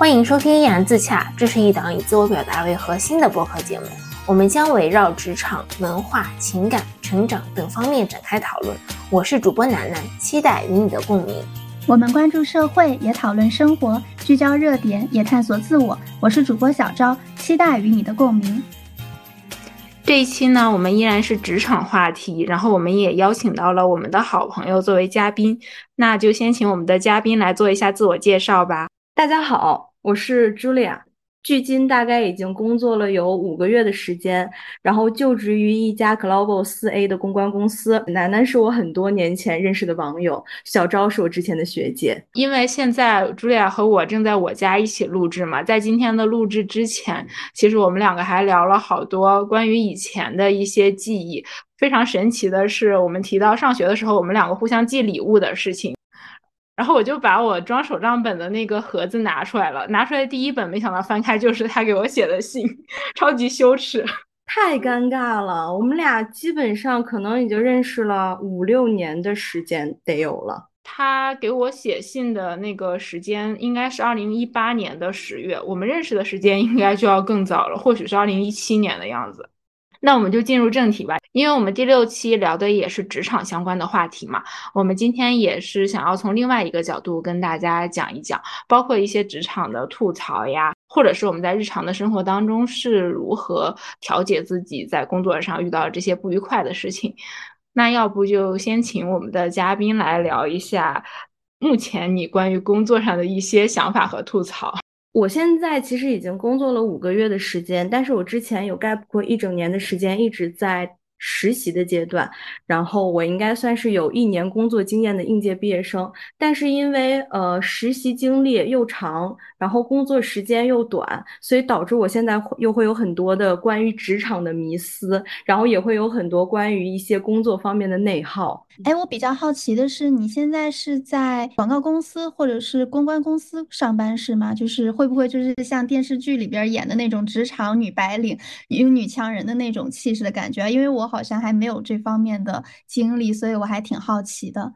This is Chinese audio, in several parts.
欢迎收听《一言自洽》，这是一档以自我表达为核心的播客节目。我们将围绕职场、文化、情感、成长等方面展开讨论。我是主播楠楠，期待与你的共鸣。我们关注社会，也讨论生活，聚焦热点，也探索自我。我是主播小昭，期待与你的共鸣。这一期呢，我们依然是职场话题，然后我们也邀请到了我们的好朋友作为嘉宾。那就先请我们的嘉宾来做一下自我介绍吧。大家好，我是 Julia。距今大概已经工作了有五个月的时间，然后就职于一家 Global 四 A 的公关公司。楠楠是我很多年前认识的网友，小昭是我之前的学姐。因为现在茱莉亚和我正在我家一起录制嘛，在今天的录制之前，其实我们两个还聊了好多关于以前的一些记忆。非常神奇的是，我们提到上学的时候，我们两个互相寄礼物的事情。然后我就把我装手账本的那个盒子拿出来了，拿出来第一本，没想到翻开就是他给我写的信，超级羞耻，太尴尬了。我们俩基本上可能已经认识了五六年的时间得有了。他给我写信的那个时间应该是二零一八年的十月，我们认识的时间应该就要更早了，或许是二零一七年的样子。那我们就进入正题吧，因为我们第六期聊的也是职场相关的话题嘛。我们今天也是想要从另外一个角度跟大家讲一讲，包括一些职场的吐槽呀，或者是我们在日常的生活当中是如何调节自己在工作上遇到这些不愉快的事情。那要不就先请我们的嘉宾来聊一下，目前你关于工作上的一些想法和吐槽。我现在其实已经工作了五个月的时间，但是我之前有 gap 过一整年的时间，一直在。实习的阶段，然后我应该算是有一年工作经验的应届毕业生，但是因为呃实习经历又长，然后工作时间又短，所以导致我现在又会有很多的关于职场的迷思，然后也会有很多关于一些工作方面的内耗。哎，我比较好奇的是，你现在是在广告公司或者是公关公司上班是吗？就是会不会就是像电视剧里边演的那种职场女白领、有女强人的那种气势的感觉？因为我。好像还没有这方面的经历，所以我还挺好奇的。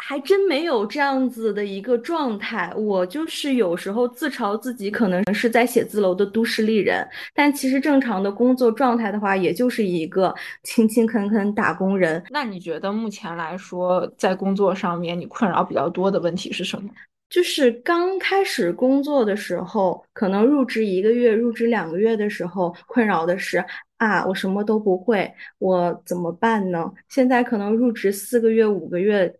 还真没有这样子的一个状态。我就是有时候自嘲自己可能是在写字楼的都市丽人，但其实正常的工作状态的话，也就是一个 勤勤恳恳打工人。那你觉得目前来说，在工作上面你困扰比较多的问题是什么？就是刚开始工作的时候，可能入职一个月、入职两个月的时候，困扰的是。啊，我什么都不会，我怎么办呢？现在可能入职四个月、五个月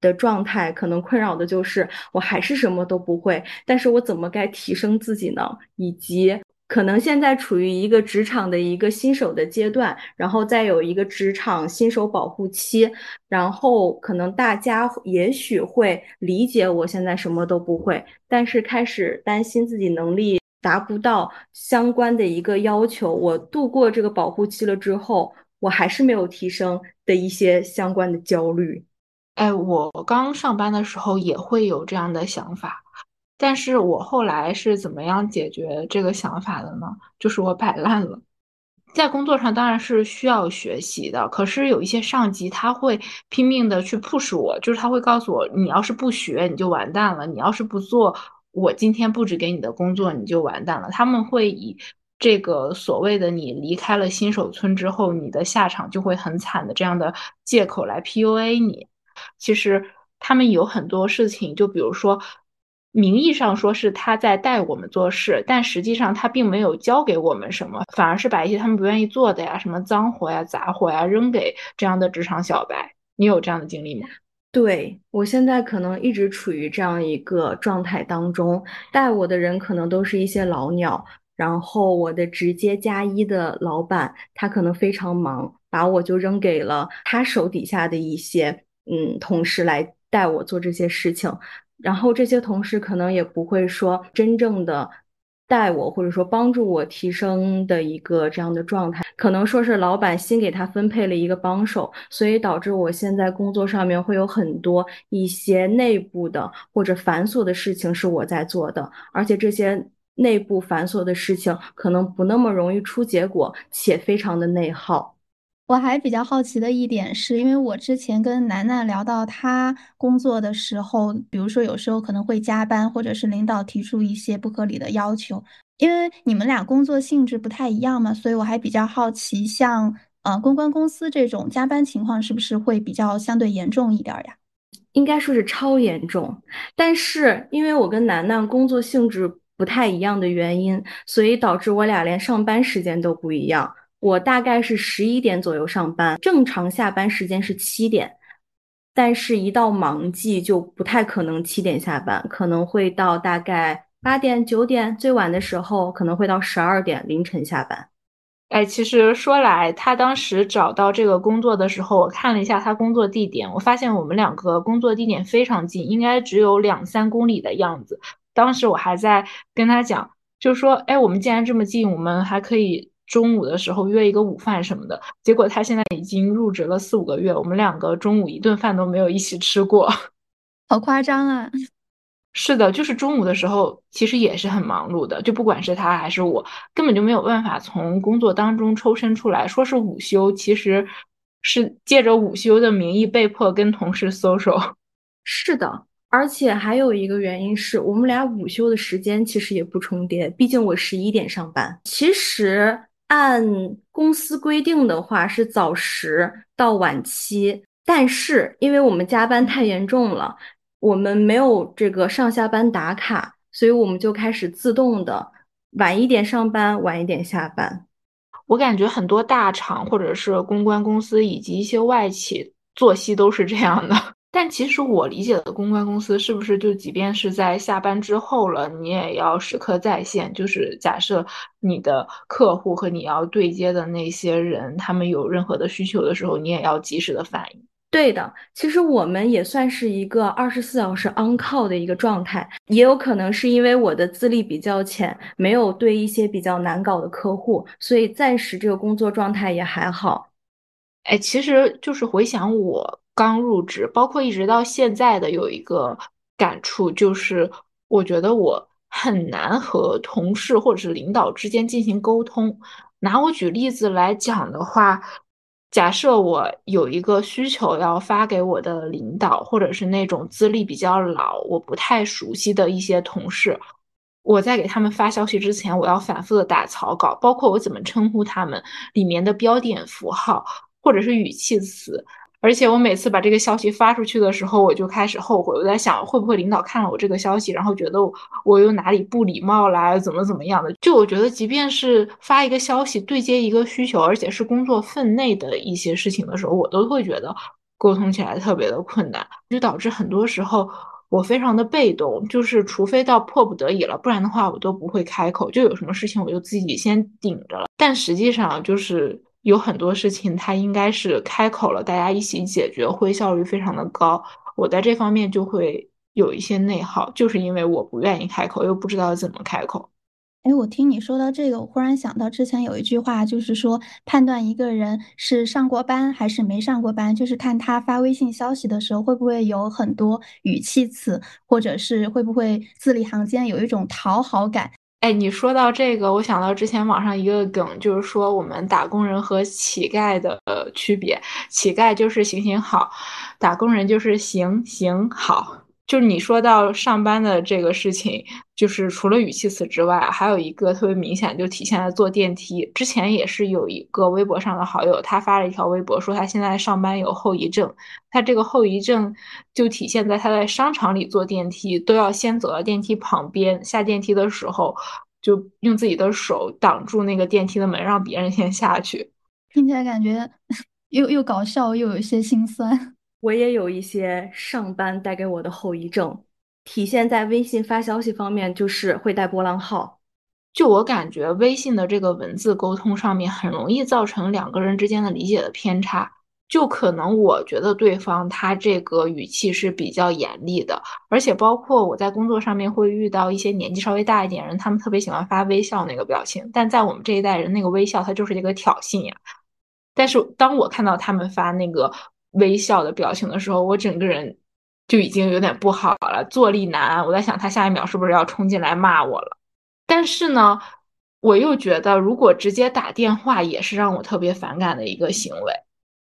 的状态，可能困扰的就是我还是什么都不会，但是我怎么该提升自己呢？以及可能现在处于一个职场的一个新手的阶段，然后再有一个职场新手保护期，然后可能大家也许会理解我现在什么都不会，但是开始担心自己能力。达不到相关的一个要求，我度过这个保护期了之后，我还是没有提升的一些相关的焦虑。哎，我刚上班的时候也会有这样的想法，但是我后来是怎么样解决这个想法的呢？就是我摆烂了。在工作上当然是需要学习的，可是有一些上级他会拼命的去 push 我，就是他会告诉我，你要是不学你就完蛋了，你要是不做。我今天布置给你的工作，你就完蛋了。他们会以这个所谓的你离开了新手村之后，你的下场就会很惨的这样的借口来 PUA 你。其实他们有很多事情，就比如说，名义上说是他在带我们做事，但实际上他并没有教给我们什么，反而是把一些他们不愿意做的呀，什么脏活呀、杂活呀扔给这样的职场小白。你有这样的经历吗？对我现在可能一直处于这样一个状态当中，带我的人可能都是一些老鸟，然后我的直接加一的老板他可能非常忙，把我就扔给了他手底下的一些嗯同事来带我做这些事情，然后这些同事可能也不会说真正的。带我或者说帮助我提升的一个这样的状态，可能说是老板新给他分配了一个帮手，所以导致我现在工作上面会有很多一些内部的或者繁琐的事情是我在做的，而且这些内部繁琐的事情可能不那么容易出结果，且非常的内耗。我还比较好奇的一点是，因为我之前跟楠楠聊到她工作的时候，比如说有时候可能会加班，或者是领导提出一些不合理的要求。因为你们俩工作性质不太一样嘛，所以我还比较好奇，像呃公关公司这种加班情况是不是会比较相对严重一点呀？应该说是超严重，但是因为我跟楠楠工作性质不太一样的原因，所以导致我俩连上班时间都不一样。我大概是十一点左右上班，正常下班时间是七点，但是一到忙季就不太可能七点下班，可能会到大概八点九点，最晚的时候可能会到十二点凌晨下班。哎，其实说来，他当时找到这个工作的时候，我看了一下他工作地点，我发现我们两个工作地点非常近，应该只有两三公里的样子。当时我还在跟他讲，就说，哎，我们既然这么近，我们还可以。中午的时候约一个午饭什么的，结果他现在已经入职了四五个月，我们两个中午一顿饭都没有一起吃过，好夸张啊！是的，就是中午的时候其实也是很忙碌的，就不管是他还是我，根本就没有办法从工作当中抽身出来，说是午休，其实是借着午休的名义被迫跟同事 social。是的，而且还有一个原因是我们俩午休的时间其实也不重叠，毕竟我十一点上班，其实。按公司规定的话是早十到晚七，但是因为我们加班太严重了，我们没有这个上下班打卡，所以我们就开始自动的晚一点上班，晚一点下班。我感觉很多大厂或者是公关公司以及一些外企作息都是这样的。但其实我理解的公关公司是不是就即便是在下班之后了，你也要时刻在线？就是假设你的客户和你要对接的那些人，他们有任何的需求的时候，你也要及时的反应。对的，其实我们也算是一个二十四小时 on call 的一个状态，也有可能是因为我的资历比较浅，没有对一些比较难搞的客户，所以暂时这个工作状态也还好。哎，其实就是回想我。刚入职，包括一直到现在的有一个感触，就是我觉得我很难和同事或者是领导之间进行沟通。拿我举例子来讲的话，假设我有一个需求要发给我的领导，或者是那种资历比较老、我不太熟悉的一些同事，我在给他们发消息之前，我要反复的打草稿，包括我怎么称呼他们，里面的标点符号或者是语气词。而且我每次把这个消息发出去的时候，我就开始后悔。我在想，会不会领导看了我这个消息，然后觉得我又哪里不礼貌啦，怎么怎么样的？就我觉得，即便是发一个消息对接一个需求，而且是工作分内的一些事情的时候，我都会觉得沟通起来特别的困难，就导致很多时候我非常的被动。就是除非到迫不得已了，不然的话我都不会开口。就有什么事情我就自己先顶着了。但实际上就是。有很多事情，他应该是开口了，大家一起解决，会效率非常的高。我在这方面就会有一些内耗，就是因为我不愿意开口，又不知道怎么开口。哎，我听你说到这个，我忽然想到之前有一句话，就是说判断一个人是上过班还是没上过班，就是看他发微信消息的时候会不会有很多语气词，或者是会不会字里行间有一种讨好感。哎，你说到这个，我想到之前网上一个梗，就是说我们打工人和乞丐的区别。乞丐就是行行好，打工人就是行行好。就是你说到上班的这个事情，就是除了语气词之外，还有一个特别明显，就体现在坐电梯。之前也是有一个微博上的好友，他发了一条微博说他现在上班有后遗症。他这个后遗症就体现在他在商场里坐电梯都要先走到电梯旁边，下电梯的时候就用自己的手挡住那个电梯的门，让别人先下去。听起来感觉 又又搞笑，又有些心酸。我也有一些上班带给我的后遗症，体现在微信发消息方面，就是会带波浪号。就我感觉，微信的这个文字沟通上面，很容易造成两个人之间的理解的偏差。就可能我觉得对方他这个语气是比较严厉的，而且包括我在工作上面会遇到一些年纪稍微大一点人，他们特别喜欢发微笑那个表情，但在我们这一代人，那个微笑它就是一个挑衅呀。但是当我看到他们发那个。微笑的表情的时候，我整个人就已经有点不好了，坐立难安。我在想，他下一秒是不是要冲进来骂我了？但是呢，我又觉得如果直接打电话也是让我特别反感的一个行为，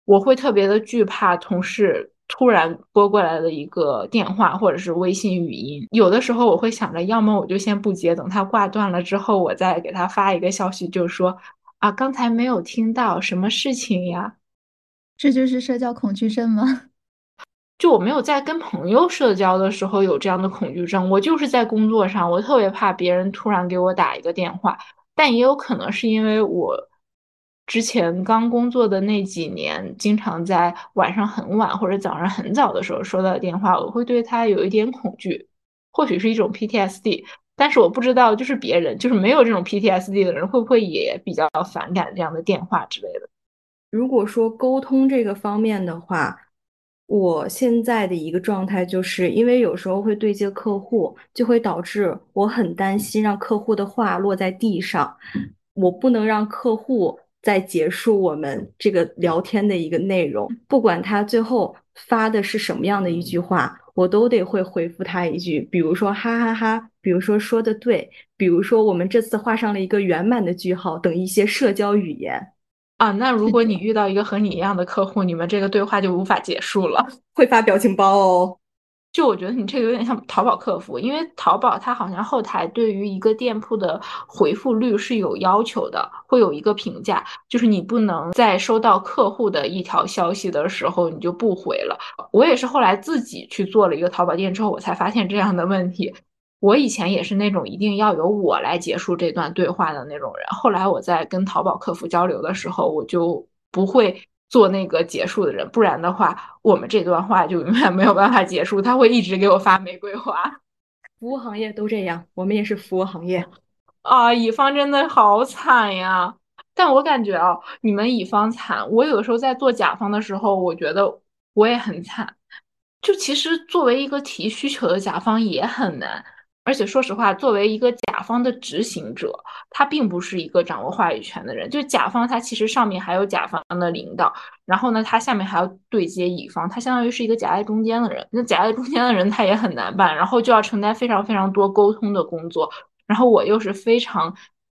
我会特别的惧怕同事突然拨过来的一个电话或者是微信语音。有的时候我会想着，要么我就先不接，等他挂断了之后，我再给他发一个消息，就说啊，刚才没有听到什么事情呀。这就是社交恐惧症吗？就我没有在跟朋友社交的时候有这样的恐惧症，我就是在工作上，我特别怕别人突然给我打一个电话。但也有可能是因为我之前刚工作的那几年，经常在晚上很晚或者早上很早的时候收到电话，我会对他有一点恐惧，或许是一种 PTSD。但是我不知道，就是别人，就是没有这种 PTSD 的人，会不会也比较反感这样的电话之类的。如果说沟通这个方面的话，我现在的一个状态就是，因为有时候会对接客户，就会导致我很担心让客户的话落在地上，我不能让客户在结束我们这个聊天的一个内容，不管他最后发的是什么样的一句话，我都得会回复他一句，比如说哈哈哈，比如说说的对，比如说我们这次画上了一个圆满的句号等一些社交语言。啊，那如果你遇到一个和你一样的客户，你们这个对话就无法结束了。会发表情包哦。就我觉得你这个有点像淘宝客服，因为淘宝它好像后台对于一个店铺的回复率是有要求的，会有一个评价，就是你不能在收到客户的一条消息的时候你就不回了。我也是后来自己去做了一个淘宝店之后，我才发现这样的问题。我以前也是那种一定要由我来结束这段对话的那种人。后来我在跟淘宝客服交流的时候，我就不会做那个结束的人，不然的话，我们这段话就永远没有办法结束。他会一直给我发玫瑰花。服务行业都这样，我们也是服务行业啊。乙方真的好惨呀！但我感觉啊，你们乙方惨，我有的时候在做甲方的时候，我觉得我也很惨。就其实作为一个提需求的甲方也很难。而且说实话，作为一个甲方的执行者，他并不是一个掌握话语权的人。就甲方，他其实上面还有甲方的领导，然后呢，他下面还要对接乙方，他相当于是一个夹在中间的人。那夹在中间的人，他也很难办，然后就要承担非常非常多沟通的工作。然后我又是非常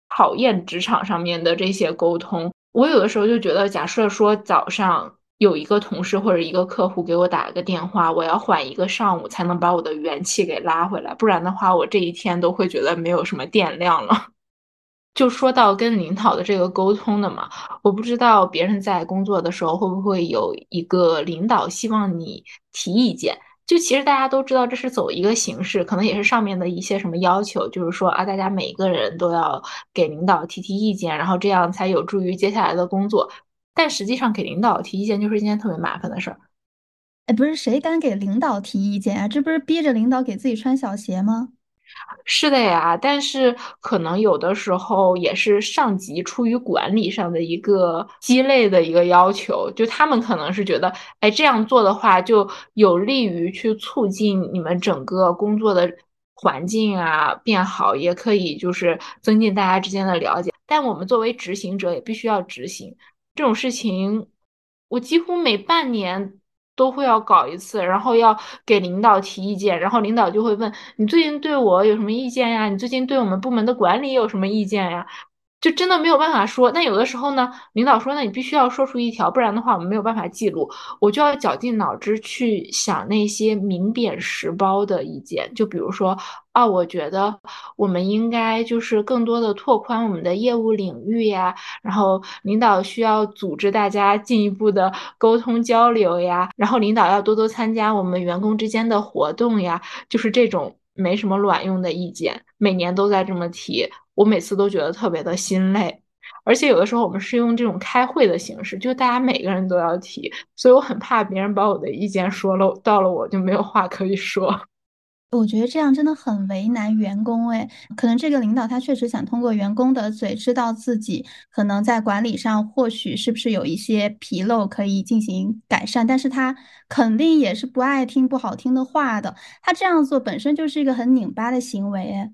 讨厌职场上面的这些沟通。我有的时候就觉得，假设说早上。有一个同事或者一个客户给我打了个电话，我要缓一个上午才能把我的元气给拉回来，不然的话，我这一天都会觉得没有什么电量了。就说到跟领导的这个沟通的嘛，我不知道别人在工作的时候会不会有一个领导希望你提意见。就其实大家都知道这是走一个形式，可能也是上面的一些什么要求，就是说啊，大家每一个人都要给领导提提意见，然后这样才有助于接下来的工作。但实际上，给领导提意见就是一件特别麻烦的事儿。哎，不是谁敢给领导提意见啊？这不是逼着领导给自己穿小鞋吗？是的呀，但是可能有的时候也是上级出于管理上的一个鸡肋的一个要求，就他们可能是觉得，哎，这样做的话就有利于去促进你们整个工作的环境啊变好，也可以就是增进大家之间的了解。但我们作为执行者也必须要执行。这种事情，我几乎每半年都会要搞一次，然后要给领导提意见，然后领导就会问你最近对我有什么意见呀？你最近对我们部门的管理有什么意见呀？就真的没有办法说，但有的时候呢，领导说，那你必须要说出一条，不然的话我们没有办法记录。我就要绞尽脑汁去想那些明贬实褒的意见，就比如说，啊，我觉得我们应该就是更多的拓宽我们的业务领域呀，然后领导需要组织大家进一步的沟通交流呀，然后领导要多多参加我们员工之间的活动呀，就是这种没什么卵用的意见，每年都在这么提。我每次都觉得特别的心累，而且有的时候我们是用这种开会的形式，就大家每个人都要提，所以我很怕别人把我的意见说了，到了我就没有话可以说。我觉得这样真的很为难员工哎，可能这个领导他确实想通过员工的嘴知道自己可能在管理上或许是不是有一些纰漏可以进行改善，但是他肯定也是不爱听不好听的话的，他这样做本身就是一个很拧巴的行为哎。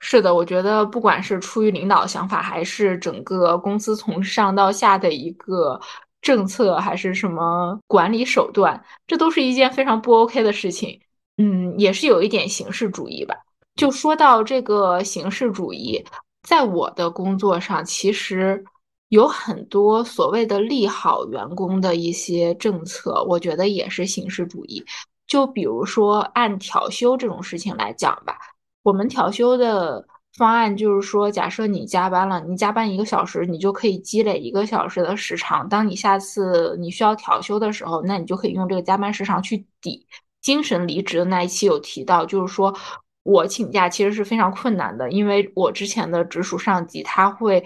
是的，我觉得不管是出于领导想法，还是整个公司从上到下的一个政策，还是什么管理手段，这都是一件非常不 OK 的事情。嗯，也是有一点形式主义吧。就说到这个形式主义，在我的工作上，其实有很多所谓的利好员工的一些政策，我觉得也是形式主义。就比如说按调休这种事情来讲吧，我们调休的方案就是说，假设你加班了，你加班一个小时，你就可以积累一个小时的时长。当你下次你需要调休的时候，那你就可以用这个加班时长去抵。精神离职的那一期有提到，就是说。我请假其实是非常困难的，因为我之前的直属上级他会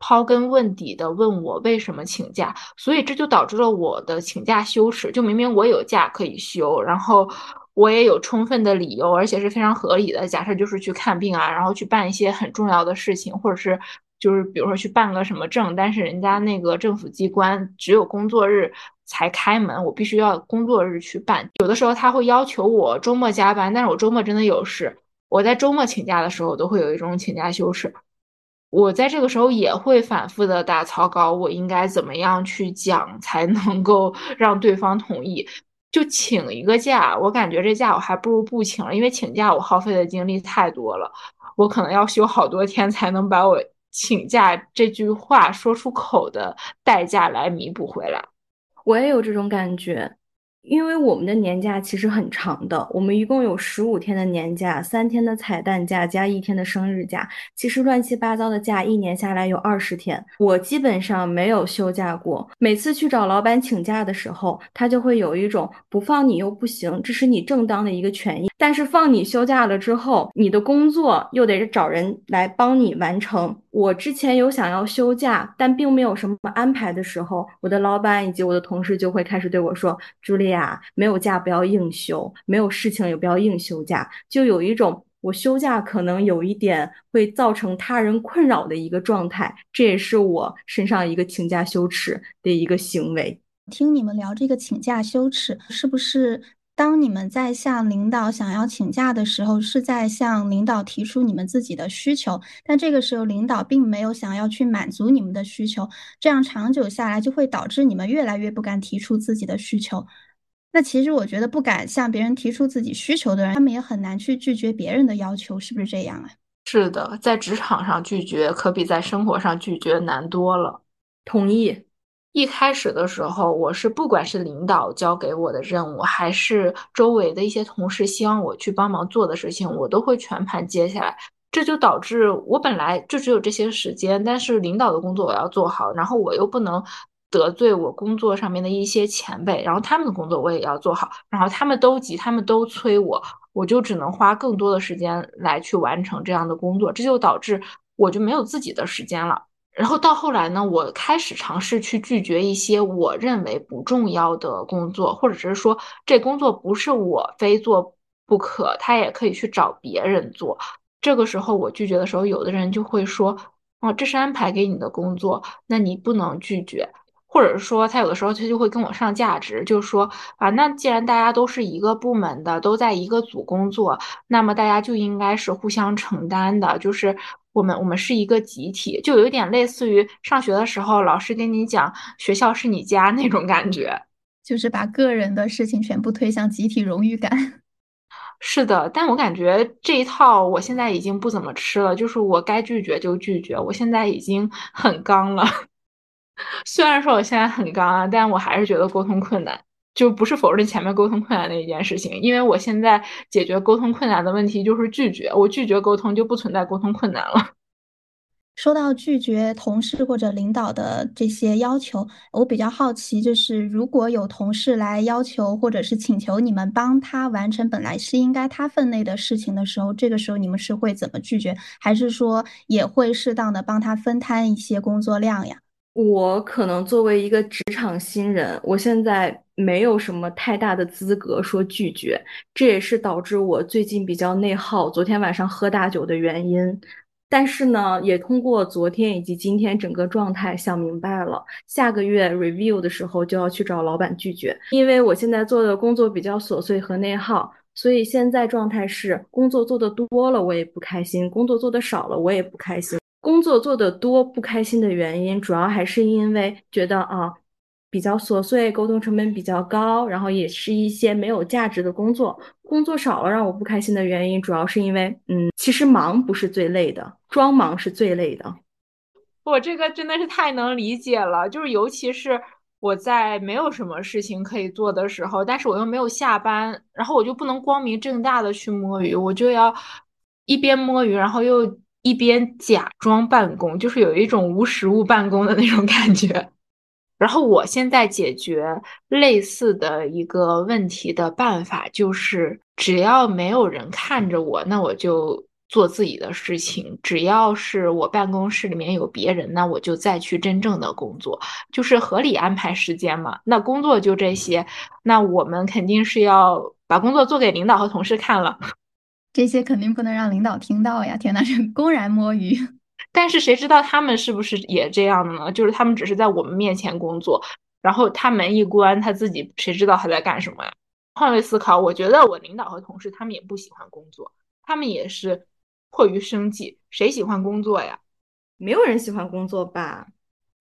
刨根问底的问我为什么请假，所以这就导致了我的请假羞耻。就明明我有假可以休，然后我也有充分的理由，而且是非常合理的。假设就是去看病啊，然后去办一些很重要的事情，或者是就是比如说去办个什么证，但是人家那个政府机关只有工作日才开门，我必须要工作日去办。有的时候他会要求我周末加班，但是我周末真的有事。我在周末请假的时候，都会有一种请假羞耻。我在这个时候也会反复的打草稿，我应该怎么样去讲才能够 让对方同意？就请一个假，我感觉这假我还不如不请了，因为请假我耗费的精力太多了，我可能要休好多天才能把我请假这句话说出口的代价来弥补回来。我也有这种感觉。因为我们的年假其实很长的，我们一共有十五天的年假，三天的彩蛋假加一天的生日假，其实乱七八糟的假一年下来有二十天。我基本上没有休假过，每次去找老板请假的时候，他就会有一种不放你又不行，这是你正当的一个权益，但是放你休假了之后，你的工作又得找人来帮你完成。我之前有想要休假，但并没有什么安排的时候，我的老板以及我的同事就会开始对我说：“朱莉亚，没有假不要硬休，没有事情也不要硬休假。”就有一种我休假可能有一点会造成他人困扰的一个状态，这也是我身上一个请假羞耻的一个行为。听你们聊这个请假羞耻，是不是？当你们在向领导想要请假的时候，是在向领导提出你们自己的需求，但这个时候领导并没有想要去满足你们的需求，这样长久下来就会导致你们越来越不敢提出自己的需求。那其实我觉得不敢向别人提出自己需求的人，他们也很难去拒绝别人的要求，是不是这样啊？是的，在职场上拒绝可比在生活上拒绝难多了。同意。一开始的时候，我是不管是领导交给我的任务，还是周围的一些同事希望我去帮忙做的事情，我都会全盘接下来。这就导致我本来就只有这些时间，但是领导的工作我要做好，然后我又不能得罪我工作上面的一些前辈，然后他们的工作我也要做好，然后他们都急，他们都催我，我就只能花更多的时间来去完成这样的工作，这就导致我就没有自己的时间了。然后到后来呢，我开始尝试去拒绝一些我认为不重要的工作，或者是说这工作不是我非做不可，他也可以去找别人做。这个时候我拒绝的时候，有的人就会说：“哦，这是安排给你的工作，那你不能拒绝。”或者是说，他有的时候他就会跟我上价值，就说：“啊，那既然大家都是一个部门的，都在一个组工作，那么大家就应该是互相承担的，就是。”我们我们是一个集体，就有一点类似于上学的时候，老师跟你讲学校是你家那种感觉，就是把个人的事情全部推向集体荣誉感。是的，但我感觉这一套我现在已经不怎么吃了，就是我该拒绝就拒绝，我现在已经很刚了。虽然说我现在很刚啊，但我还是觉得沟通困难。就不是否认前面沟通困难的一件事情，因为我现在解决沟通困难的问题就是拒绝，我拒绝沟通就不存在沟通困难了。说到拒绝同事或者领导的这些要求，我比较好奇，就是如果有同事来要求或者是请求你们帮他完成本来是应该他分内的事情的时候，这个时候你们是会怎么拒绝？还是说也会适当的帮他分摊一些工作量呀？我可能作为一个职场新人，我现在没有什么太大的资格说拒绝，这也是导致我最近比较内耗，昨天晚上喝大酒的原因。但是呢，也通过昨天以及今天整个状态想明白了，下个月 review 的时候就要去找老板拒绝，因为我现在做的工作比较琐碎和内耗，所以现在状态是工作做的多了我也不开心，工作做的少了我也不开心。工作做的多不开心的原因，主要还是因为觉得啊，比较琐碎，沟通成本比较高，然后也是一些没有价值的工作。工作少了让我不开心的原因，主要是因为，嗯，其实忙不是最累的，装忙是最累的。我这个真的是太能理解了，就是尤其是我在没有什么事情可以做的时候，但是我又没有下班，然后我就不能光明正大的去摸鱼，我就要一边摸鱼，然后又一边假装办公，就是有一种无实物办公的那种感觉。然后我现在解决类似的一个问题的办法就是，只要没有人看着我，那我就做自己的事情；只要是我办公室里面有别人，那我就再去真正的工作，就是合理安排时间嘛。那工作就这些，那我们肯定是要把工作做给领导和同事看了。这些肯定不能让领导听到呀！天呐，这公然摸鱼。但是谁知道他们是不是也这样的呢？就是他们只是在我们面前工作，然后他门一关，他自己谁知道他在干什么呀？换位思考，我觉得我领导和同事他们也不喜欢工作，他们也是迫于生计，谁喜欢工作呀？没有人喜欢工作吧？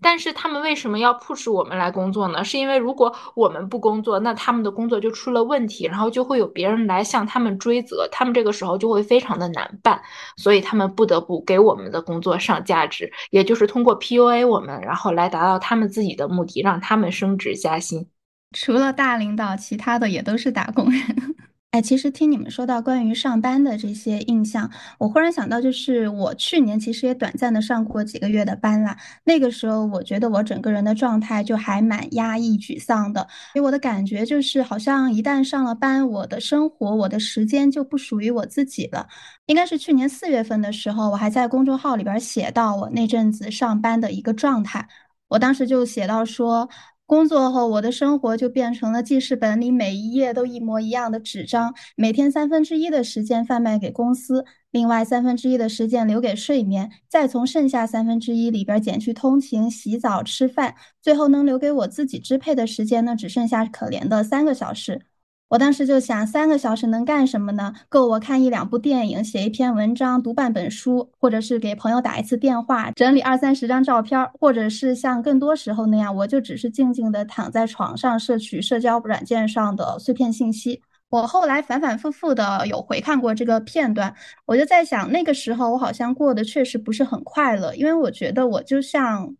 但是他们为什么要 push 我们来工作呢？是因为如果我们不工作，那他们的工作就出了问题，然后就会有别人来向他们追责，他们这个时候就会非常的难办，所以他们不得不给我们的工作上价值，也就是通过 PUA 我们，然后来达到他们自己的目的，让他们升职加薪。除了大领导，其他的也都是打工人。哎，其实听你们说到关于上班的这些印象，我忽然想到，就是我去年其实也短暂的上过几个月的班啦。那个时候，我觉得我整个人的状态就还蛮压抑、沮丧的，给我的感觉就是，好像一旦上了班，我的生活、我的时间就不属于我自己了。应该是去年四月份的时候，我还在公众号里边写到我那阵子上班的一个状态，我当时就写到说。工作后，我的生活就变成了记事本里每一页都一模一样的纸张。每天三分之一的时间贩卖给公司，另外三分之一的时间留给睡眠，再从剩下三分之一里边减去通勤、洗澡、吃饭，最后能留给我自己支配的时间呢，只剩下可怜的三个小时。我当时就想，三个小时能干什么呢？够我看一两部电影，写一篇文章，读半本书，或者是给朋友打一次电话，整理二三十张照片，或者是像更多时候那样，我就只是静静地躺在床上，摄取社交软件上的碎片信息。我后来反反复复的有回看过这个片段，我就在想，那个时候我好像过得确实不是很快乐，因为我觉得我就像。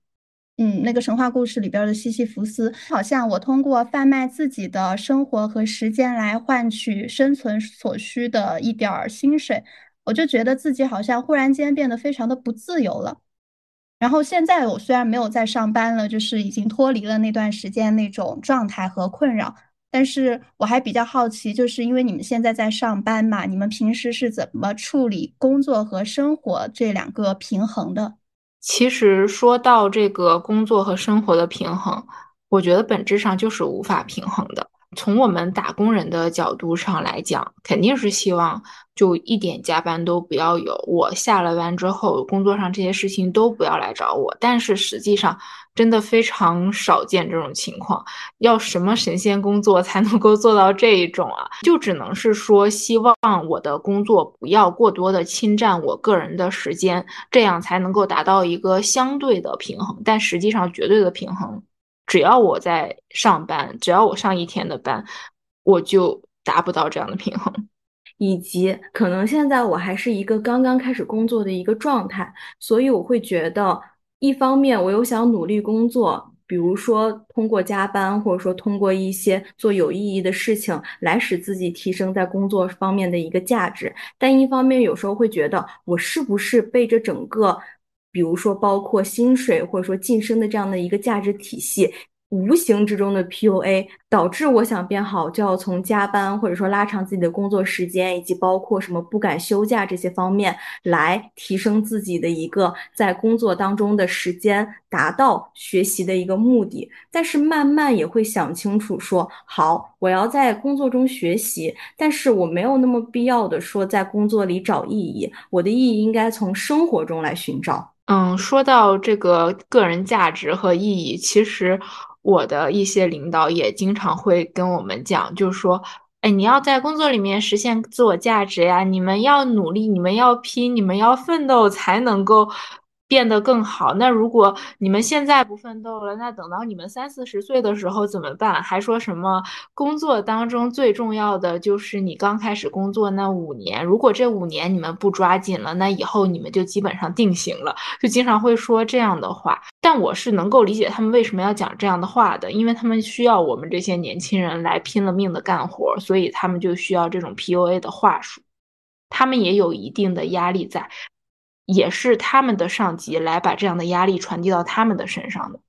嗯，那个神话故事里边的西西弗斯，好像我通过贩卖自己的生活和时间来换取生存所需的一点儿薪水，我就觉得自己好像忽然间变得非常的不自由了。然后现在我虽然没有在上班了，就是已经脱离了那段时间那种状态和困扰，但是我还比较好奇，就是因为你们现在在上班嘛，你们平时是怎么处理工作和生活这两个平衡的？其实说到这个工作和生活的平衡，我觉得本质上就是无法平衡的。从我们打工人的角度上来讲，肯定是希望就一点加班都不要有。我下了班之后，工作上这些事情都不要来找我。但是实际上，真的非常少见这种情况。要什么神仙工作才能够做到这一种啊？就只能是说，希望我的工作不要过多的侵占我个人的时间，这样才能够达到一个相对的平衡。但实际上，绝对的平衡。只要我在上班，只要我上一天的班，我就达不到这样的平衡。以及可能现在我还是一个刚刚开始工作的一个状态，所以我会觉得，一方面我又想努力工作，比如说通过加班，或者说通过一些做有意义的事情来使自己提升在工作方面的一个价值，但一方面有时候会觉得，我是不是被这整个。比如说，包括薪水或者说晋升的这样的一个价值体系，无形之中的 PUA，导致我想变好就要从加班或者说拉长自己的工作时间，以及包括什么不敢休假这些方面来提升自己的一个在工作当中的时间，达到学习的一个目的。但是慢慢也会想清楚，说好我要在工作中学习，但是我没有那么必要的说在工作里找意义，我的意义应该从生活中来寻找。嗯，说到这个个人价值和意义，其实我的一些领导也经常会跟我们讲，就是说，哎，你要在工作里面实现自我价值呀，你们要努力，你们要拼，你们要奋斗，才能够变得更好。那如果你们现在不奋斗了，那等到你们三四十岁的时候怎么办？还说什么工作当中最重要的就是你刚开始工作那五年，如果这五年你们不抓紧了，那以后你们就基本上定型了。就经常会说这样的话，但我是能够理解他们为什么要讲这样的话的，因为他们需要我们这些年轻人来拼了命的干活，所以他们就需要这种 PUA 的话术，他们也有一定的压力在。也是他们的上级来把这样的压力传递到他们的身上的。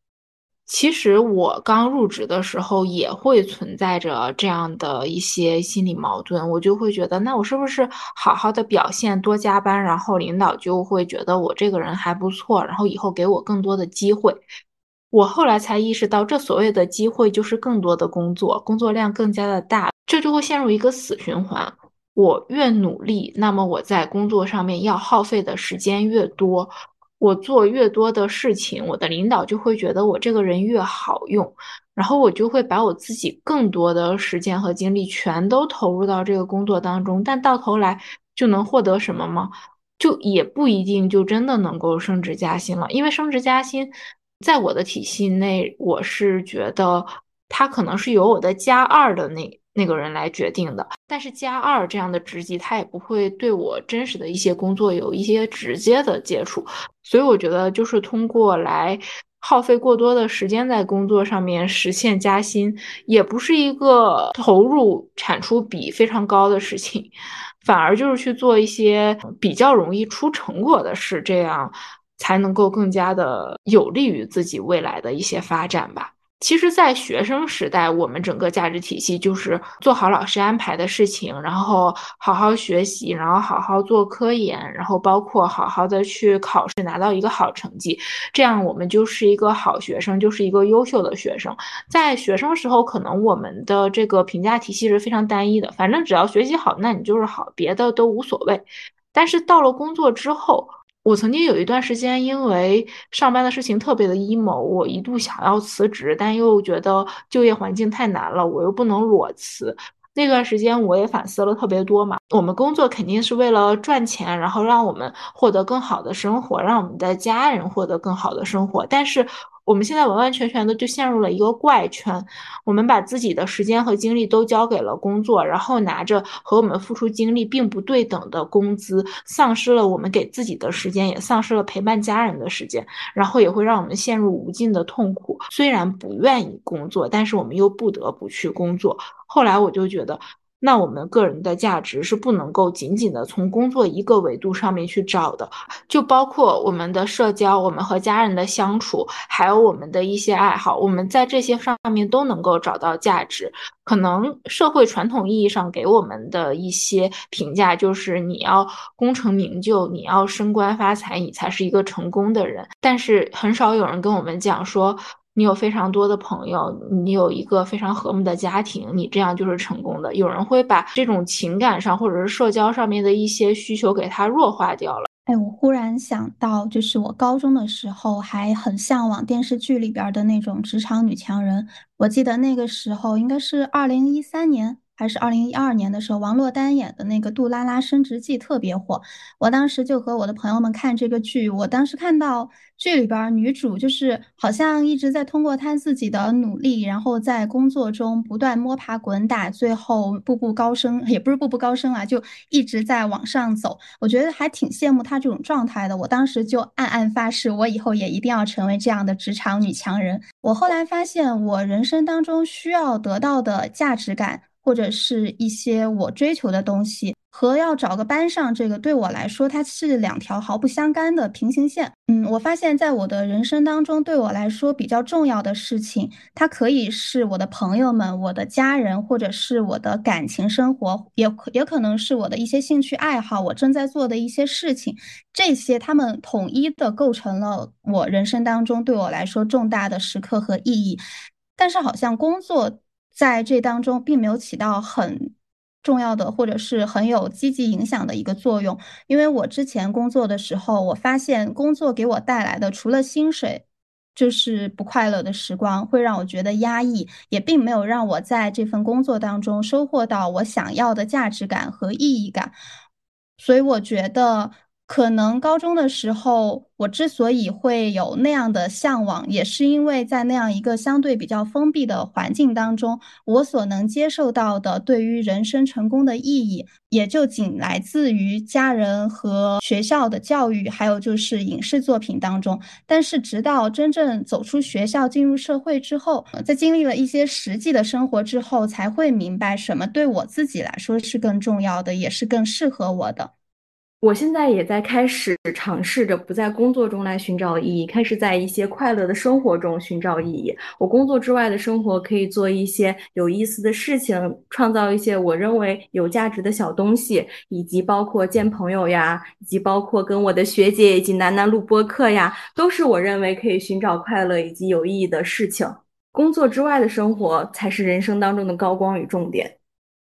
其实我刚入职的时候也会存在着这样的一些心理矛盾，我就会觉得，那我是不是好好的表现，多加班，然后领导就会觉得我这个人还不错，然后以后给我更多的机会。我后来才意识到，这所谓的机会就是更多的工作，工作量更加的大，这就会陷入一个死循环。我越努力，那么我在工作上面要耗费的时间越多，我做越多的事情，我的领导就会觉得我这个人越好用，然后我就会把我自己更多的时间和精力全都投入到这个工作当中，但到头来就能获得什么吗？就也不一定就真的能够升职加薪了，因为升职加薪，在我的体系内，我是觉得它可能是有我的加二的那。那个人来决定的，但是加二这样的职级，他也不会对我真实的一些工作有一些直接的接触，所以我觉得就是通过来耗费过多的时间在工作上面实现加薪，也不是一个投入产出比非常高的事情，反而就是去做一些比较容易出成果的事，这样才能够更加的有利于自己未来的一些发展吧。其实，在学生时代，我们整个价值体系就是做好老师安排的事情，然后好好学习，然后好好做科研，然后包括好好的去考试，拿到一个好成绩，这样我们就是一个好学生，就是一个优秀的学生。在学生时候，可能我们的这个评价体系是非常单一的，反正只要学习好，那你就是好，别的都无所谓。但是到了工作之后，我曾经有一段时间，因为上班的事情特别的 emo，我一度想要辞职，但又觉得就业环境太难了，我又不能裸辞。那段时间我也反思了特别多嘛。我们工作肯定是为了赚钱，然后让我们获得更好的生活，让我们的家人获得更好的生活，但是。我们现在完完全全的就陷入了一个怪圈，我们把自己的时间和精力都交给了工作，然后拿着和我们付出精力并不对等的工资，丧失了我们给自己的时间，也丧失了陪伴家人的时间，然后也会让我们陷入无尽的痛苦。虽然不愿意工作，但是我们又不得不去工作。后来我就觉得。那我们个人的价值是不能够仅仅的从工作一个维度上面去找的，就包括我们的社交、我们和家人的相处，还有我们的一些爱好，我们在这些上面都能够找到价值。可能社会传统意义上给我们的一些评价就是你要功成名就，你要升官发财，你才是一个成功的人。但是很少有人跟我们讲说。你有非常多的朋友，你有一个非常和睦的家庭，你这样就是成功的。有人会把这种情感上或者是社交上面的一些需求给它弱化掉了。哎，我忽然想到，就是我高中的时候还很向往电视剧里边的那种职场女强人。我记得那个时候应该是二零一三年。还是二零一二年的时候，王珞丹演的那个《杜拉拉升职记》特别火。我当时就和我的朋友们看这个剧，我当时看到剧里边女主就是好像一直在通过她自己的努力，然后在工作中不断摸爬滚打，最后步步高升，也不是步步高升啊，就一直在往上走。我觉得还挺羡慕她这种状态的。我当时就暗暗发誓，我以后也一定要成为这样的职场女强人。我后来发现，我人生当中需要得到的价值感。或者是一些我追求的东西，和要找个班上，这个对我来说，它是两条毫不相干的平行线。嗯，我发现在我的人生当中，对我来说比较重要的事情，它可以是我的朋友们、我的家人，或者是我的感情生活，也也可能是我的一些兴趣爱好，我正在做的一些事情。这些他们统一的构成了我人生当中对我来说重大的时刻和意义。但是好像工作。在这当中，并没有起到很重要的，或者是很有积极影响的一个作用。因为我之前工作的时候，我发现工作给我带来的，除了薪水，就是不快乐的时光，会让我觉得压抑，也并没有让我在这份工作当中收获到我想要的价值感和意义感。所以我觉得。可能高中的时候，我之所以会有那样的向往，也是因为在那样一个相对比较封闭的环境当中，我所能接受到的对于人生成功的意义，也就仅来自于家人和学校的教育，还有就是影视作品当中。但是，直到真正走出学校，进入社会之后，在经历了一些实际的生活之后，才会明白什么对我自己来说是更重要的，也是更适合我的。我现在也在开始尝试着不在工作中来寻找意义，开始在一些快乐的生活中寻找意义。我工作之外的生活可以做一些有意思的事情，创造一些我认为有价值的小东西，以及包括见朋友呀，以及包括跟我的学姐以及楠楠录播课呀，都是我认为可以寻找快乐以及有意义的事情。工作之外的生活才是人生当中的高光与重点。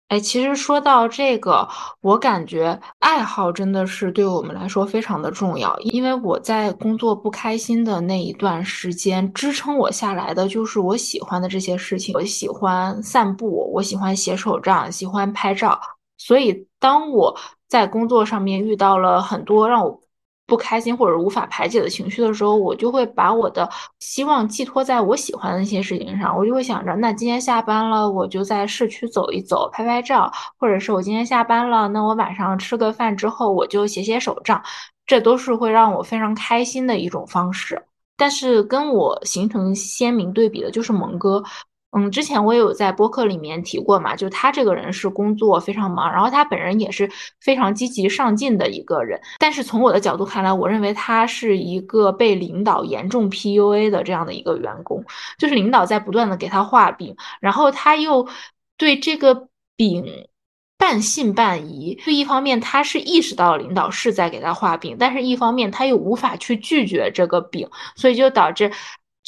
哎，其实说到这个，我感觉爱好真的是对我们来说非常的重要。因为我在工作不开心的那一段时间，支撑我下来的就是我喜欢的这些事情。我喜欢散步，我喜欢写手账，喜欢拍照。所以，当我在工作上面遇到了很多让我不开心或者无法排解的情绪的时候，我就会把我的希望寄托在我喜欢的那些事情上。我就会想着，那今天下班了，我就在市区走一走，拍拍照；或者是我今天下班了，那我晚上吃个饭之后，我就写写手账。这都是会让我非常开心的一种方式。但是跟我形成鲜明对比的就是蒙哥。嗯，之前我也有在播客里面提过嘛，就他这个人是工作非常忙，然后他本人也是非常积极上进的一个人。但是从我的角度看来，我认为他是一个被领导严重 PUA 的这样的一个员工，就是领导在不断的给他画饼，然后他又对这个饼半信半疑。就一方面他是意识到领导是在给他画饼，但是一方面他又无法去拒绝这个饼，所以就导致。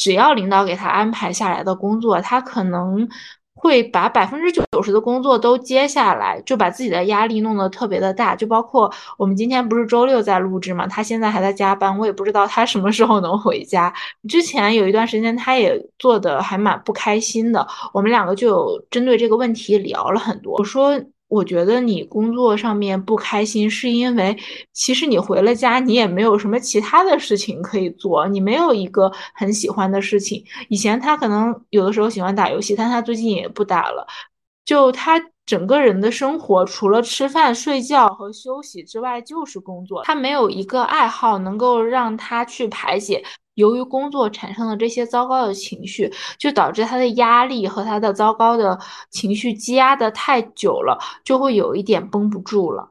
只要领导给他安排下来的工作，他可能会把百分之九十的工作都接下来，就把自己的压力弄得特别的大。就包括我们今天不是周六在录制嘛，他现在还在加班，我也不知道他什么时候能回家。之前有一段时间，他也做的还蛮不开心的，我们两个就有针对这个问题聊了很多。我说。我觉得你工作上面不开心，是因为其实你回了家，你也没有什么其他的事情可以做，你没有一个很喜欢的事情。以前他可能有的时候喜欢打游戏，但他最近也不打了。就他整个人的生活，除了吃饭、睡觉和休息之外，就是工作。他没有一个爱好能够让他去排解。由于工作产生的这些糟糕的情绪，就导致他的压力和他的糟糕的情绪积压的太久了，就会有一点绷不住了。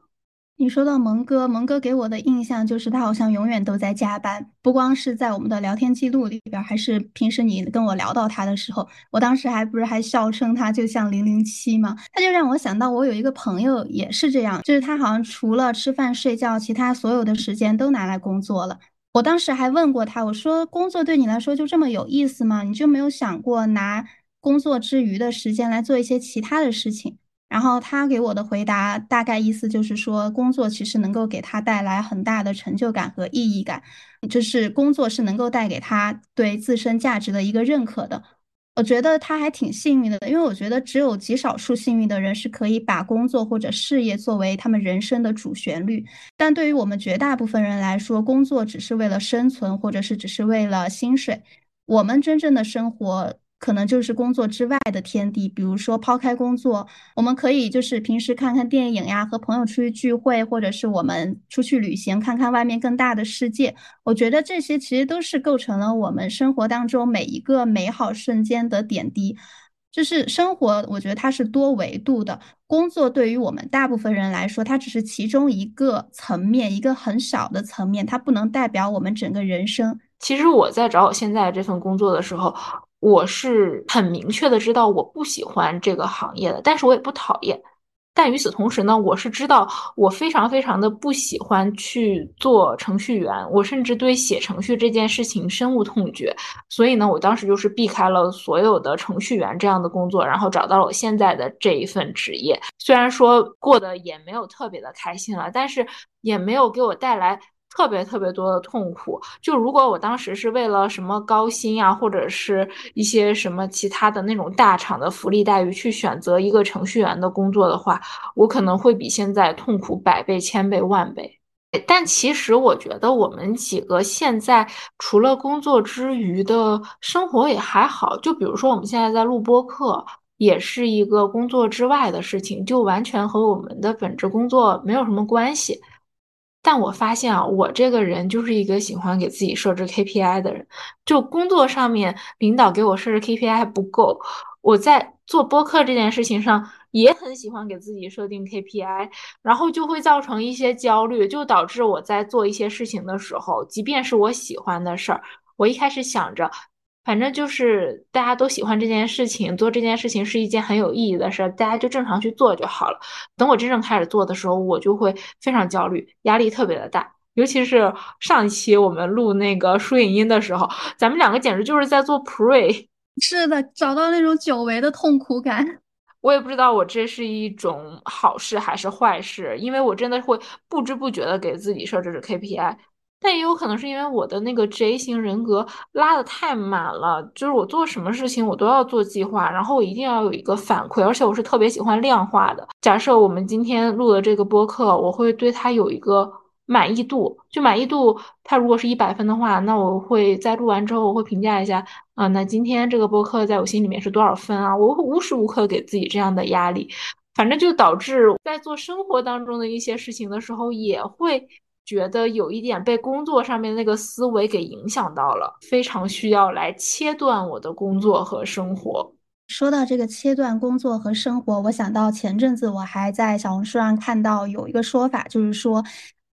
你说到蒙哥，蒙哥给我的印象就是他好像永远都在加班，不光是在我们的聊天记录里边，还是平时你跟我聊到他的时候，我当时还不是还笑称他就像零零七吗？他就让我想到我有一个朋友也是这样，就是他好像除了吃饭睡觉，其他所有的时间都拿来工作了。我当时还问过他，我说工作对你来说就这么有意思吗？你就没有想过拿工作之余的时间来做一些其他的事情？然后他给我的回答大概意思就是说，工作其实能够给他带来很大的成就感和意义感，就是工作是能够带给他对自身价值的一个认可的。我觉得他还挺幸运的，因为我觉得只有极少数幸运的人是可以把工作或者事业作为他们人生的主旋律。但对于我们绝大部分人来说，工作只是为了生存，或者是只是为了薪水。我们真正的生活。可能就是工作之外的天地，比如说抛开工作，我们可以就是平时看看电影呀，和朋友出去聚会，或者是我们出去旅行，看看外面更大的世界。我觉得这些其实都是构成了我们生活当中每一个美好瞬间的点滴。就是生活，我觉得它是多维度的。工作对于我们大部分人来说，它只是其中一个层面，一个很小的层面，它不能代表我们整个人生。其实我在找我现在这份工作的时候。我是很明确的知道我不喜欢这个行业的，但是我也不讨厌。但与此同时呢，我是知道我非常非常的不喜欢去做程序员，我甚至对写程序这件事情深恶痛绝。所以呢，我当时就是避开了所有的程序员这样的工作，然后找到了我现在的这一份职业。虽然说过得也没有特别的开心了，但是也没有给我带来。特别特别多的痛苦，就如果我当时是为了什么高薪啊，或者是一些什么其他的那种大厂的福利待遇去选择一个程序员的工作的话，我可能会比现在痛苦百倍、千倍、万倍。但其实我觉得我们几个现在除了工作之余的生活也还好，就比如说我们现在在录播课，也是一个工作之外的事情，就完全和我们的本职工作没有什么关系。但我发现啊，我这个人就是一个喜欢给自己设置 KPI 的人，就工作上面领导给我设置 KPI 还不够，我在做播客这件事情上。也很喜欢给自己设定 KPI，然后就会造成一些焦虑，就导致我在做一些事情的时候，即便是我喜欢的事儿，我一开始想着，反正就是大家都喜欢这件事情，做这件事情是一件很有意义的事儿，大家就正常去做就好了。等我真正开始做的时候，我就会非常焦虑，压力特别的大。尤其是上一期我们录那个书影音的时候，咱们两个简直就是在做 pre。是的，找到那种久违的痛苦感。我也不知道我这是一种好事还是坏事，因为我真的会不知不觉的给自己设置着 KPI，但也有可能是因为我的那个 J 型人格拉的太满了，就是我做什么事情我都要做计划，然后我一定要有一个反馈，而且我是特别喜欢量化的。假设我们今天录的这个播客，我会对它有一个。满意度就满意度，它如果是一百分的话，那我会在录完之后我会评价一下啊，那今天这个播客在我心里面是多少分啊？我会无时无刻给自己这样的压力，反正就导致在做生活当中的一些事情的时候，也会觉得有一点被工作上面那个思维给影响到了，非常需要来切断我的工作和生活。说到这个切断工作和生活，我想到前阵子我还在小红书上看到有一个说法，就是说。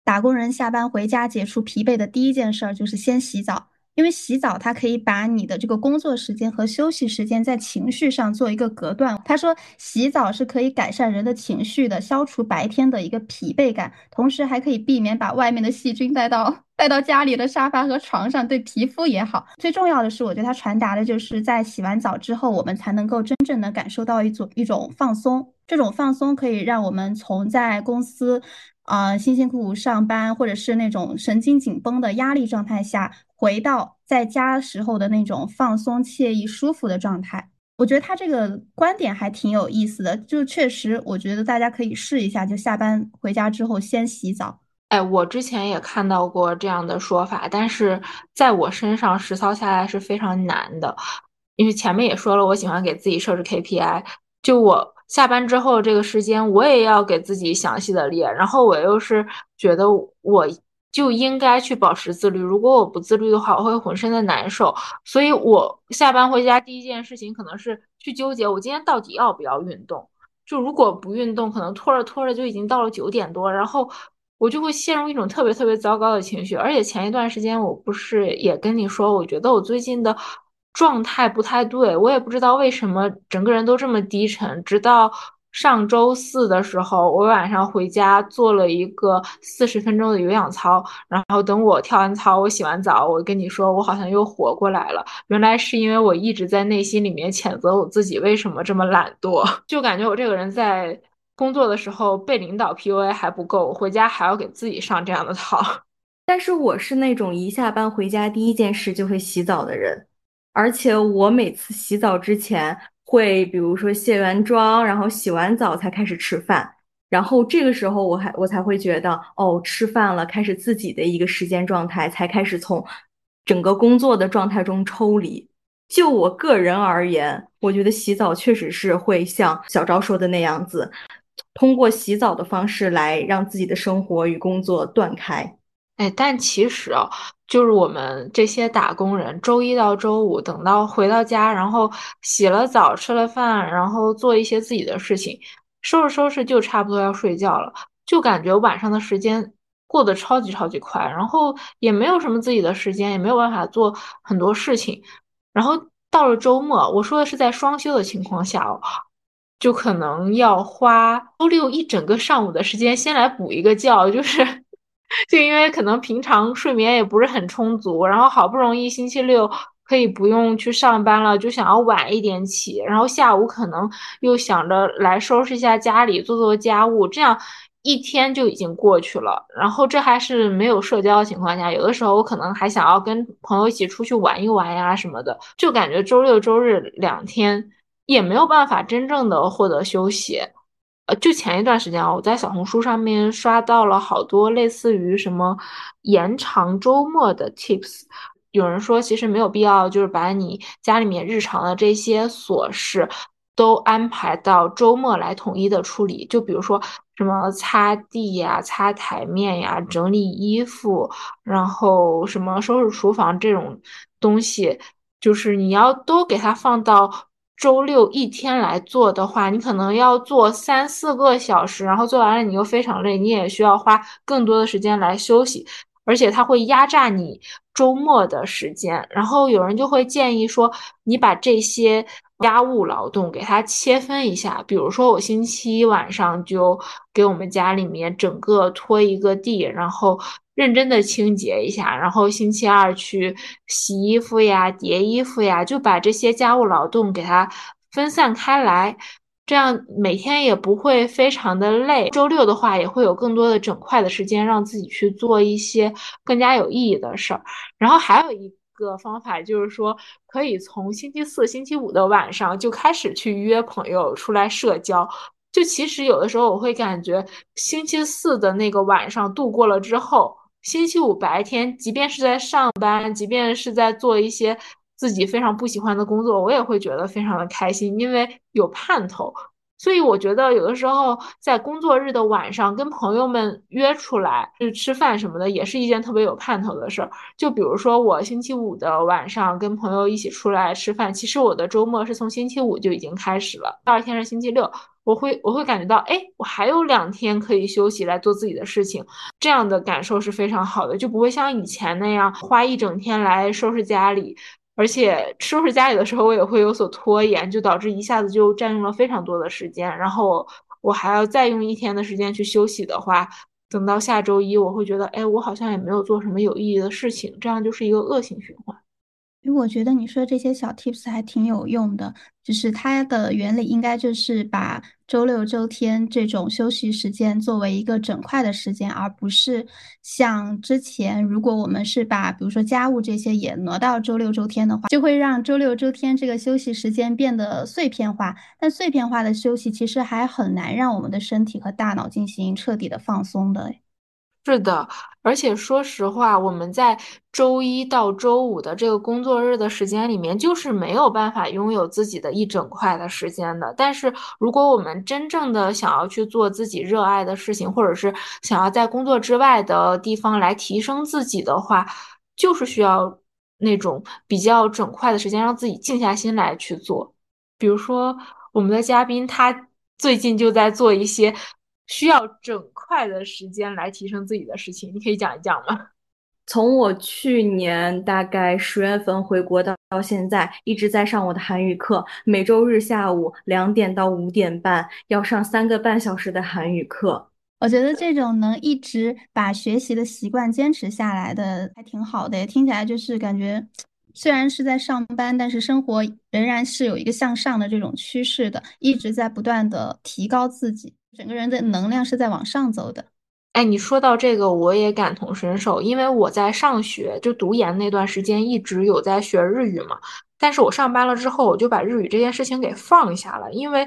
打工人下班回家解除疲惫的第一件事儿就是先洗澡，因为洗澡它可以把你的这个工作时间和休息时间在情绪上做一个隔断。他说，洗澡是可以改善人的情绪的，消除白天的一个疲惫感，同时还可以避免把外面的细菌带到带到家里的沙发和床上，对皮肤也好。最重要的是，我觉得它传达的就是在洗完澡之后，我们才能够真正的感受到一种一种放松。这种放松可以让我们从在公司。啊，辛辛苦苦上班，或者是那种神经紧绷的压力状态下，回到在家时候的那种放松、惬意、舒服的状态。我觉得他这个观点还挺有意思的，就确实，我觉得大家可以试一下，就下班回家之后先洗澡。哎，我之前也看到过这样的说法，但是在我身上实操下来是非常难的，因为前面也说了，我喜欢给自己设置 KPI，就我。下班之后这个时间，我也要给自己详细的列，然后我又是觉得我就应该去保持自律，如果我不自律的话，我会浑身的难受。所以我下班回家第一件事情可能是去纠结我今天到底要不要运动。就如果不运动，可能拖着拖着就已经到了九点多，然后我就会陷入一种特别特别糟糕的情绪。而且前一段时间我不是也跟你说，我觉得我最近的。状态不太对，我也不知道为什么整个人都这么低沉。直到上周四的时候，我晚上回家做了一个四十分钟的有氧操，然后等我跳完操，我洗完澡，我跟你说，我好像又活过来了。原来是因为我一直在内心里面谴责我自己为什么这么懒惰，就感觉我这个人在工作的时候被领导 PUA 还不够，回家还要给自己上这样的 套。但是我是那种一下班回家第一件事就会洗澡的人。而且我每次洗澡之前会，比如说卸完妆，然后洗完澡才开始吃饭，然后这个时候我还我才会觉得哦，吃饭了，开始自己的一个时间状态，才开始从整个工作的状态中抽离。就我个人而言，我觉得洗澡确实是会像小昭说的那样子，通过洗澡的方式来让自己的生活与工作断开。哎，但其实啊，就是我们这些打工人，周一到周五等到回到家，然后洗了澡、吃了饭，然后做一些自己的事情，收拾收拾就差不多要睡觉了，就感觉晚上的时间过得超级超级快，然后也没有什么自己的时间，也没有办法做很多事情，然后到了周末，我说的是在双休的情况下哦，就可能要花周六一整个上午的时间先来补一个觉，就是。就因为可能平常睡眠也不是很充足，然后好不容易星期六可以不用去上班了，就想要晚一点起，然后下午可能又想着来收拾一下家里，做做家务，这样一天就已经过去了。然后这还是没有社交的情况下，有的时候我可能还想要跟朋友一起出去玩一玩呀什么的，就感觉周六周日两天也没有办法真正的获得休息。呃，就前一段时间啊，我在小红书上面刷到了好多类似于什么延长周末的 tips。有人说，其实没有必要，就是把你家里面日常的这些琐事都安排到周末来统一的处理。就比如说什么擦地呀、擦台面呀、整理衣服，然后什么收拾厨房这种东西，就是你要都给它放到周六一天来做的话，你可能要做三四个小时，然后做完了你又非常累，你也需要花更多的时间来休息。而且它会压榨你周末的时间，然后有人就会建议说，你把这些家务劳动给它切分一下，比如说我星期一晚上就给我们家里面整个拖一个地，然后认真的清洁一下，然后星期二去洗衣服呀、叠衣服呀，就把这些家务劳动给它分散开来。这样每天也不会非常的累，周六的话也会有更多的整块的时间让自己去做一些更加有意义的事儿。然后还有一个方法就是说，可以从星期四、星期五的晚上就开始去约朋友出来社交。就其实有的时候我会感觉，星期四的那个晚上度过了之后，星期五白天，即便是在上班，即便是在做一些。自己非常不喜欢的工作，我也会觉得非常的开心，因为有盼头。所以我觉得有的时候在工作日的晚上跟朋友们约出来去吃饭什么的，也是一件特别有盼头的事儿。就比如说我星期五的晚上跟朋友一起出来吃饭，其实我的周末是从星期五就已经开始了，第二天是星期六，我会我会感觉到，哎，我还有两天可以休息来做自己的事情，这样的感受是非常好的，就不会像以前那样花一整天来收拾家里。而且收拾家里的时候，我也会有所拖延，就导致一下子就占用了非常多的时间。然后我还要再用一天的时间去休息的话，等到下周一，我会觉得，哎，我好像也没有做什么有意义的事情，这样就是一个恶性循环。因为我觉得你说这些小 tips 还挺有用的，就是它的原理应该就是把周六周天这种休息时间作为一个整块的时间，而不是像之前如果我们是把比如说家务这些也挪到周六周天的话，就会让周六周天这个休息时间变得碎片化。但碎片化的休息其实还很难让我们的身体和大脑进行彻底的放松的。是的，而且说实话，我们在周一到周五的这个工作日的时间里面，就是没有办法拥有自己的一整块的时间的。但是，如果我们真正的想要去做自己热爱的事情，或者是想要在工作之外的地方来提升自己的话，就是需要那种比较整块的时间，让自己静下心来去做。比如说，我们的嘉宾他最近就在做一些。需要整块的时间来提升自己的事情，你可以讲一讲吗？从我去年大概十月份回国到到现在，一直在上我的韩语课，每周日下午两点到五点半要上三个半小时的韩语课。我觉得这种能一直把学习的习惯坚持下来的还挺好的，听起来就是感觉虽然是在上班，但是生活仍然是有一个向上的这种趋势的，一直在不断的提高自己。整个人的能量是在往上走的。哎，你说到这个，我也感同身受，因为我在上学就读研那段时间，一直有在学日语嘛。但是我上班了之后，我就把日语这件事情给放下了，因为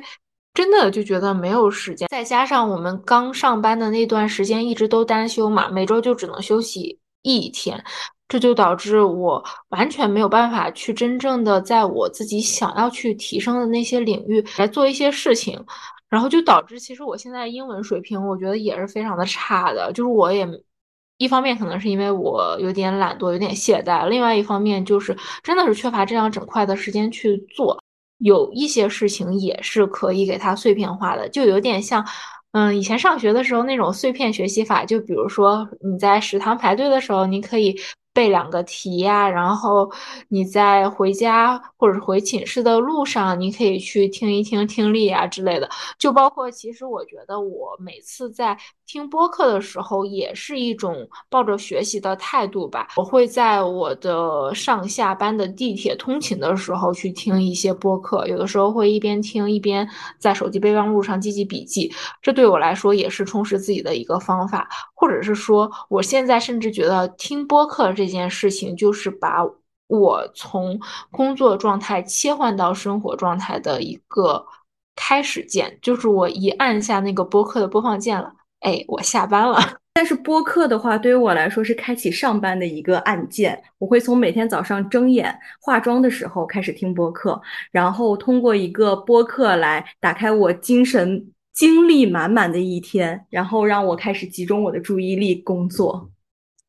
真的就觉得没有时间。再加上我们刚上班的那段时间，一直都单休嘛，每周就只能休息一天，这就导致我完全没有办法去真正的在我自己想要去提升的那些领域来做一些事情。然后就导致，其实我现在英文水平，我觉得也是非常的差的。就是我也一方面可能是因为我有点懒惰，有点懈怠；另外一方面就是真的是缺乏这样整块的时间去做。有一些事情也是可以给它碎片化的，就有点像，嗯，以前上学的时候那种碎片学习法。就比如说你在食堂排队的时候，你可以。背两个题呀，然后你在回家或者是回寝室的路上，你可以去听一听听力啊之类的。就包括，其实我觉得我每次在听播客的时候，也是一种抱着学习的态度吧。我会在我的上下班的地铁通勤的时候去听一些播客，有的时候会一边听一边在手机备忘录上记记笔记。这对我来说也是充实自己的一个方法，或者是说，我现在甚至觉得听播客这。件事情就是把我从工作状态切换到生活状态的一个开始键，就是我一按下那个播客的播放键了，哎，我下班了。但是播客的话，对于我来说是开启上班的一个按键。我会从每天早上睁眼化妆的时候开始听播客，然后通过一个播客来打开我精神精力满满的一天，然后让我开始集中我的注意力工作。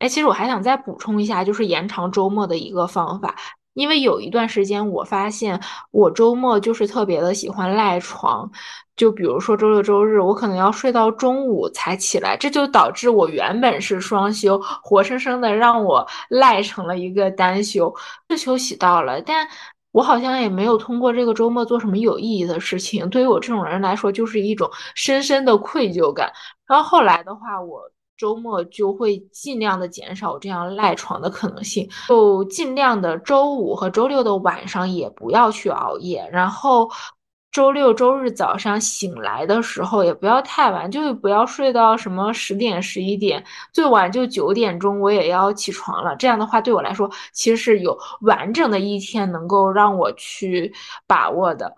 哎，其实我还想再补充一下，就是延长周末的一个方法。因为有一段时间，我发现我周末就是特别的喜欢赖床，就比如说周六周日，我可能要睡到中午才起来，这就导致我原本是双休，活生生的让我赖成了一个单休，是休息到了，但我好像也没有通过这个周末做什么有意义的事情，对于我这种人来说，就是一种深深的愧疚感。然后后来的话，我。周末就会尽量的减少这样赖床的可能性，就尽量的周五和周六的晚上也不要去熬夜，然后周六周日早上醒来的时候也不要太晚，就不要睡到什么十点十一点，最晚就九点钟我也要起床了。这样的话对我来说其实是有完整的一天能够让我去把握的。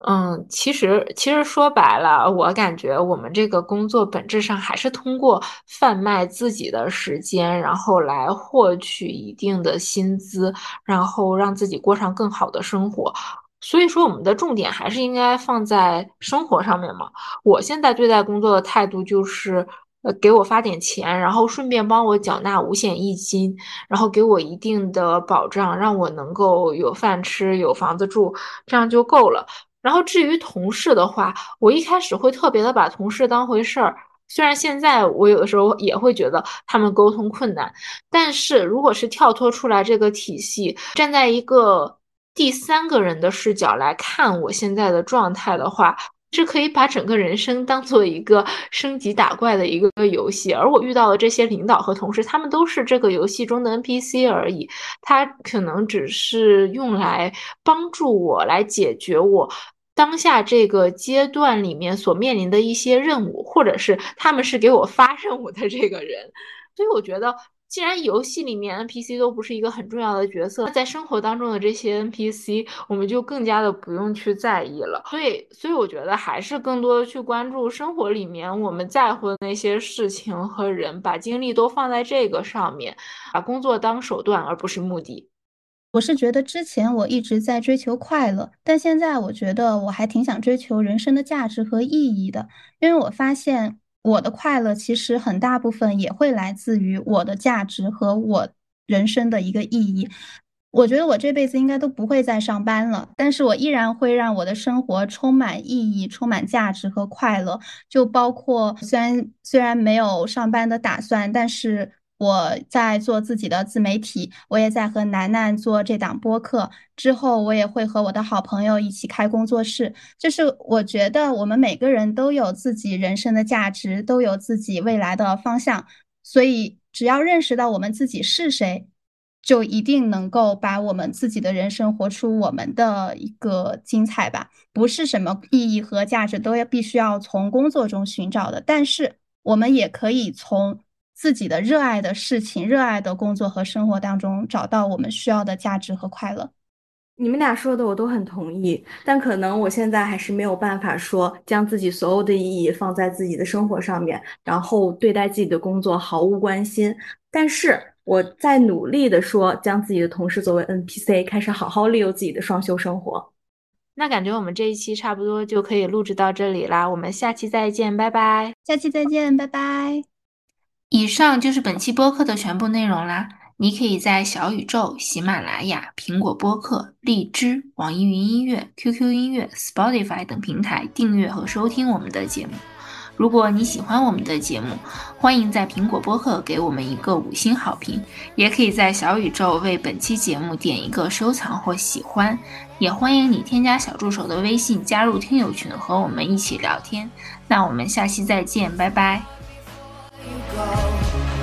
嗯，其实其实说白了，我感觉我们这个工作本质上还是通过贩卖自己的时间，然后来获取一定的薪资，然后让自己过上更好的生活。所以说，我们的重点还是应该放在生活上面嘛。我现在对待工作的态度就是，呃，给我发点钱，然后顺便帮我缴纳五险一金，然后给我一定的保障，让我能够有饭吃、有房子住，这样就够了。然后至于同事的话，我一开始会特别的把同事当回事儿，虽然现在我有的时候也会觉得他们沟通困难，但是如果是跳脱出来这个体系，站在一个第三个人的视角来看我现在的状态的话。是可以把整个人生当做一个升级打怪的一个游戏，而我遇到的这些领导和同事，他们都是这个游戏中的 NPC 而已，他可能只是用来帮助我来解决我当下这个阶段里面所面临的一些任务，或者是他们是给我发任务的这个人，所以我觉得。既然游戏里面 NPC 都不是一个很重要的角色，在生活当中的这些 NPC，我们就更加的不用去在意了。所以，所以我觉得还是更多的去关注生活里面我们在乎的那些事情和人，把精力都放在这个上面，把工作当手段而不是目的。我是觉得之前我一直在追求快乐，但现在我觉得我还挺想追求人生的价值和意义的，因为我发现。我的快乐其实很大部分也会来自于我的价值和我人生的一个意义。我觉得我这辈子应该都不会再上班了，但是我依然会让我的生活充满意义、充满价值和快乐。就包括虽然虽然没有上班的打算，但是。我在做自己的自媒体，我也在和楠楠做这档播客。之后，我也会和我的好朋友一起开工作室。就是我觉得我们每个人都有自己人生的价值，都有自己未来的方向。所以，只要认识到我们自己是谁，就一定能够把我们自己的人生活出我们的一个精彩吧。不是什么意义和价值都要必须要从工作中寻找的，但是我们也可以从。自己的热爱的事情、热爱的工作和生活当中，找到我们需要的价值和快乐。你们俩说的我都很同意，但可能我现在还是没有办法说将自己所有的意义放在自己的生活上面，然后对待自己的工作毫无关心。但是我在努力的说，将自己的同事作为 NPC，开始好好利用自己的双休生活。那感觉我们这一期差不多就可以录制到这里啦，我们下期再见，拜拜。下期再见，拜拜。以上就是本期播客的全部内容啦。你可以在小宇宙、喜马拉雅、苹果播客、荔枝、网易云音乐、QQ 音乐、Spotify 等平台订阅和收听我们的节目。如果你喜欢我们的节目，欢迎在苹果播客给我们一个五星好评，也可以在小宇宙为本期节目点一个收藏或喜欢。也欢迎你添加小助手的微信，加入听友群和我们一起聊天。那我们下期再见，拜拜。you go.